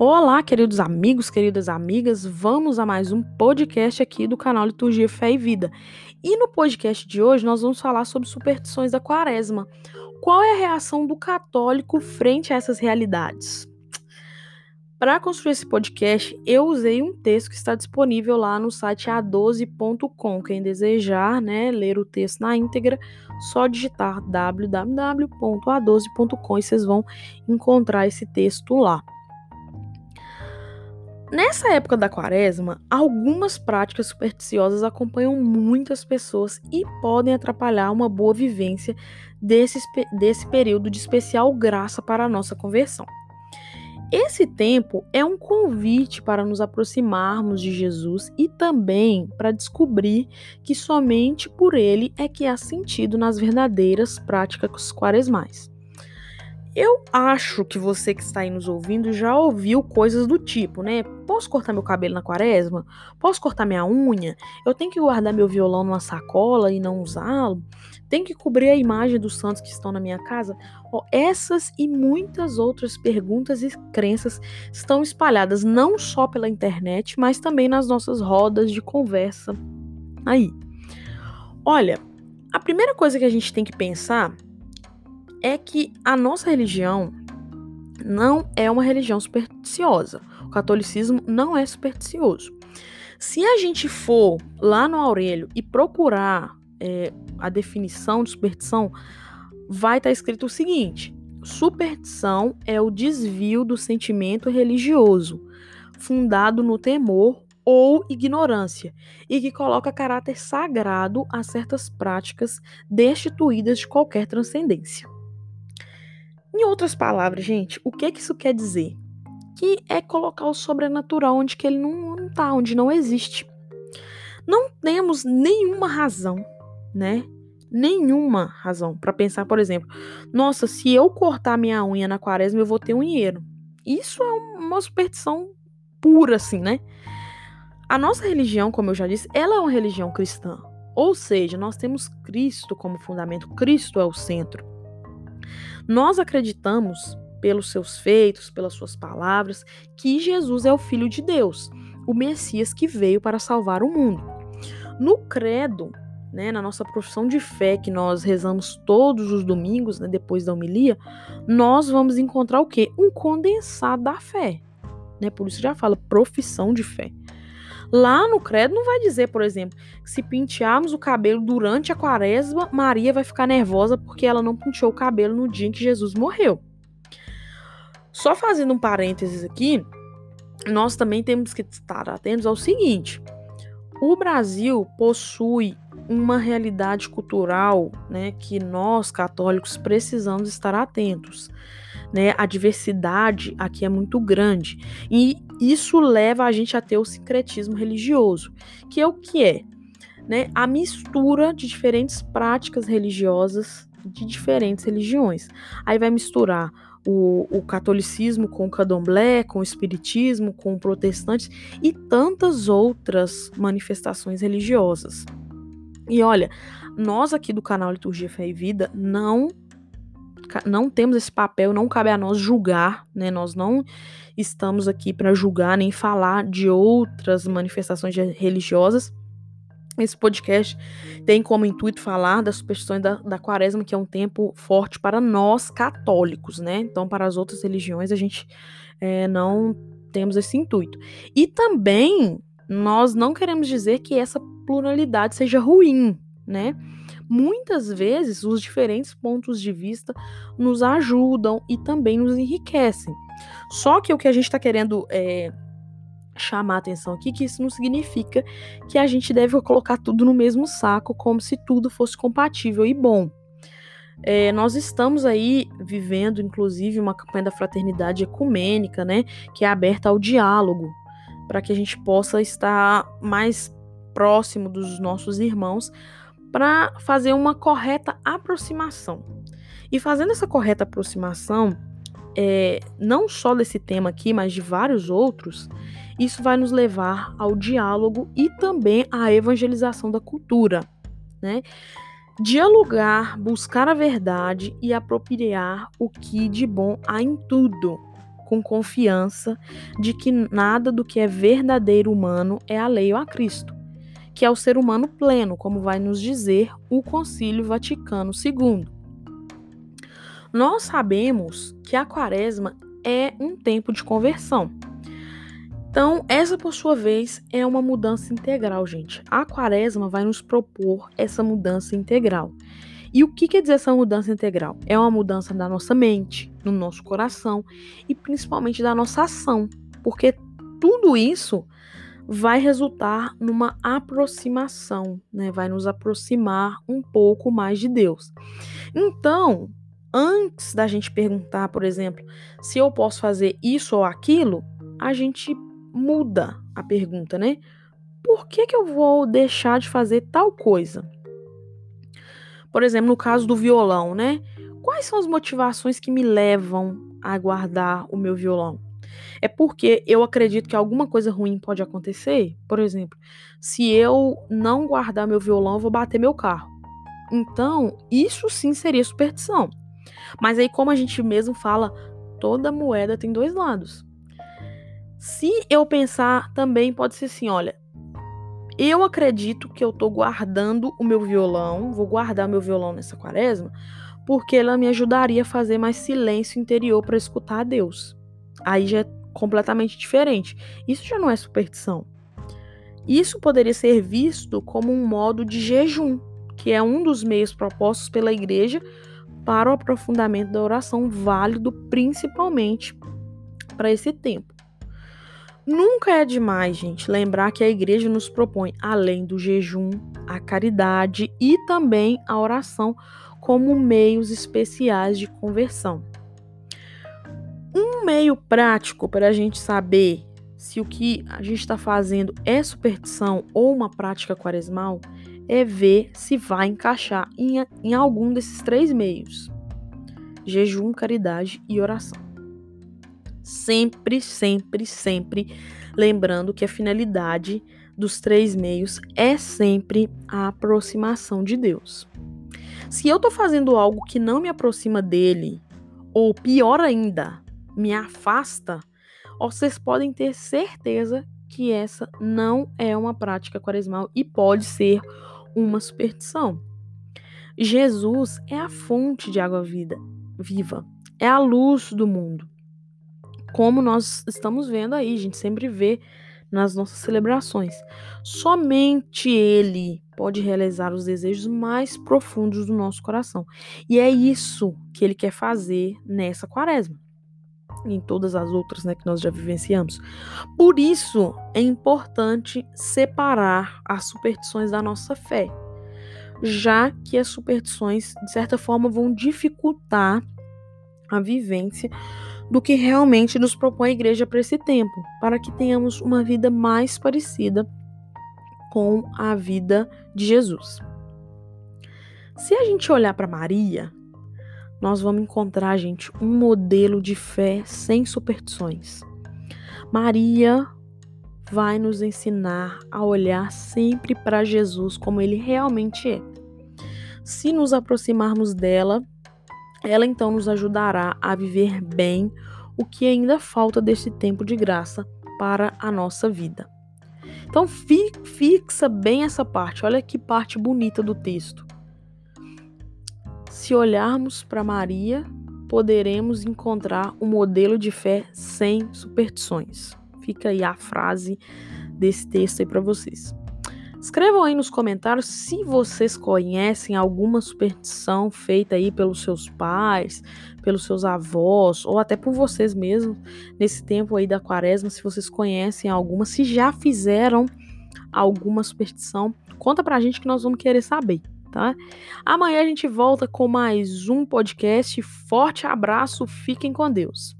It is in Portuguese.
Olá, queridos amigos, queridas amigas, vamos a mais um podcast aqui do canal Liturgia Fé e Vida. E no podcast de hoje nós vamos falar sobre superstições da quaresma. Qual é a reação do católico frente a essas realidades? Para construir esse podcast, eu usei um texto que está disponível lá no site a12.com. Quem desejar né, ler o texto na íntegra, só digitar www.a12.com e vocês vão encontrar esse texto lá. Nessa época da quaresma, algumas práticas supersticiosas acompanham muitas pessoas e podem atrapalhar uma boa vivência desse, desse período de especial graça para a nossa conversão. Esse tempo é um convite para nos aproximarmos de Jesus e também para descobrir que somente por ele é que há sentido nas verdadeiras práticas quaresmais. Eu acho que você que está aí nos ouvindo já ouviu coisas do tipo, né? Posso cortar meu cabelo na quaresma? Posso cortar minha unha? Eu tenho que guardar meu violão numa sacola e não usá-lo? Tenho que cobrir a imagem dos santos que estão na minha casa? Oh, essas e muitas outras perguntas e crenças estão espalhadas não só pela internet, mas também nas nossas rodas de conversa aí. Olha, a primeira coisa que a gente tem que pensar é que a nossa religião não é uma religião supersticiosa. O catolicismo não é supersticioso. Se a gente for lá no Aurélio e procurar é, a definição de superstição, vai estar tá escrito o seguinte: superstição é o desvio do sentimento religioso, fundado no temor ou ignorância, e que coloca caráter sagrado a certas práticas destituídas de qualquer transcendência. Em outras palavras, gente, o que, que isso quer dizer? Que é colocar o sobrenatural onde que ele não, não tá, onde não existe. Não temos nenhuma razão, né? Nenhuma razão para pensar, por exemplo, nossa, se eu cortar minha unha na quaresma, eu vou ter um dinheiro. Isso é uma superstição pura, assim, né? A nossa religião, como eu já disse, ela é uma religião cristã. Ou seja, nós temos Cristo como fundamento, Cristo é o centro. Nós acreditamos, pelos seus feitos, pelas suas palavras, que Jesus é o Filho de Deus, o Messias que veio para salvar o mundo. No credo, né, na nossa profissão de fé que nós rezamos todos os domingos, né, depois da homilia, nós vamos encontrar o quê? Um condensado da fé. Né? Por isso já fala profissão de fé. Lá no credo não vai dizer, por exemplo, que se pentearmos o cabelo durante a quaresma, Maria vai ficar nervosa porque ela não penteou o cabelo no dia em que Jesus morreu. Só fazendo um parênteses aqui, nós também temos que estar atentos ao seguinte: o Brasil possui uma realidade cultural né, que nós, católicos, precisamos estar atentos né? A diversidade aqui é muito grande. E isso leva a gente a ter o sincretismo religioso, que é o que é? Né? A mistura de diferentes práticas religiosas de diferentes religiões. Aí vai misturar o, o, catolicismo com o candomblé, com o espiritismo, com o protestante e tantas outras manifestações religiosas. E olha, nós aqui do canal Liturgia Fé e Vida não não temos esse papel, não cabe a nós julgar, né? Nós não estamos aqui para julgar nem falar de outras manifestações religiosas. Esse podcast tem como intuito falar das superstições da, da quaresma, que é um tempo forte para nós católicos, né? Então, para as outras religiões, a gente é, não temos esse intuito. E também nós não queremos dizer que essa pluralidade seja ruim, né? Muitas vezes, os diferentes pontos de vista nos ajudam e também nos enriquecem. Só que o que a gente está querendo é, chamar a atenção aqui que isso não significa que a gente deve colocar tudo no mesmo saco, como se tudo fosse compatível e bom. É, nós estamos aí vivendo, inclusive, uma campanha da fraternidade ecumênica, né, que é aberta ao diálogo, para que a gente possa estar mais próximo dos nossos irmãos, para fazer uma correta aproximação. E fazendo essa correta aproximação, é, não só desse tema aqui, mas de vários outros, isso vai nos levar ao diálogo e também à evangelização da cultura, né? Dialogar, buscar a verdade e apropriar o que de bom há em tudo, com confiança de que nada do que é verdadeiro humano é alheio a Cristo, que é o ser humano pleno, como vai nos dizer o Concílio Vaticano II. Nós sabemos que a quaresma é um tempo de conversão. Então, essa por sua vez é uma mudança integral, gente. A quaresma vai nos propor essa mudança integral. E o que quer dizer essa mudança integral? É uma mudança da nossa mente, no nosso coração e principalmente da nossa ação, porque tudo isso vai resultar numa aproximação, né? Vai nos aproximar um pouco mais de Deus. Então, antes da gente perguntar, por exemplo, se eu posso fazer isso ou aquilo, a gente muda a pergunta, né? Por que, que eu vou deixar de fazer tal coisa? Por exemplo, no caso do violão, né? Quais são as motivações que me levam a guardar o meu violão? É porque eu acredito que alguma coisa ruim pode acontecer. Por exemplo, se eu não guardar meu violão, eu vou bater meu carro. Então, isso sim seria superstição. Mas aí, como a gente mesmo fala, toda moeda tem dois lados. Se eu pensar também pode ser assim, olha, eu acredito que eu tô guardando o meu violão, vou guardar meu violão nessa quaresma, porque ela me ajudaria a fazer mais silêncio interior para escutar a Deus. Aí já é completamente diferente. Isso já não é superstição. Isso poderia ser visto como um modo de jejum, que é um dos meios propostos pela igreja para o aprofundamento da oração, válido principalmente para esse tempo. Nunca é demais, gente, lembrar que a igreja nos propõe, além do jejum, a caridade e também a oração como meios especiais de conversão. Meio prático para a gente saber se o que a gente está fazendo é superstição ou uma prática quaresmal é ver se vai encaixar em, em algum desses três meios: jejum, caridade e oração. Sempre, sempre, sempre lembrando que a finalidade dos três meios é sempre a aproximação de Deus. Se eu estou fazendo algo que não me aproxima dele, ou pior ainda, me afasta, vocês podem ter certeza que essa não é uma prática quaresmal e pode ser uma superstição. Jesus é a fonte de água vida, viva, é a luz do mundo como nós estamos vendo aí, a gente sempre vê nas nossas celebrações. Somente Ele pode realizar os desejos mais profundos do nosso coração. E é isso que Ele quer fazer nessa quaresma. Em todas as outras né, que nós já vivenciamos. Por isso é importante separar as superstições da nossa fé, já que as superstições, de certa forma, vão dificultar a vivência do que realmente nos propõe a igreja para esse tempo, para que tenhamos uma vida mais parecida com a vida de Jesus. Se a gente olhar para Maria, nós vamos encontrar, gente, um modelo de fé sem superstições. Maria vai nos ensinar a olhar sempre para Jesus como ele realmente é. Se nos aproximarmos dela, ela então nos ajudará a viver bem o que ainda falta desse tempo de graça para a nossa vida. Então fixa bem essa parte, olha que parte bonita do texto. Se olharmos para Maria, poderemos encontrar um modelo de fé sem superstições. Fica aí a frase desse texto aí para vocês. Escrevam aí nos comentários se vocês conhecem alguma superstição feita aí pelos seus pais, pelos seus avós ou até por vocês mesmos nesse tempo aí da quaresma, se vocês conhecem alguma, se já fizeram alguma superstição, conta pra gente que nós vamos querer saber, tá? Amanhã a gente volta com mais um podcast. Forte abraço, fiquem com Deus.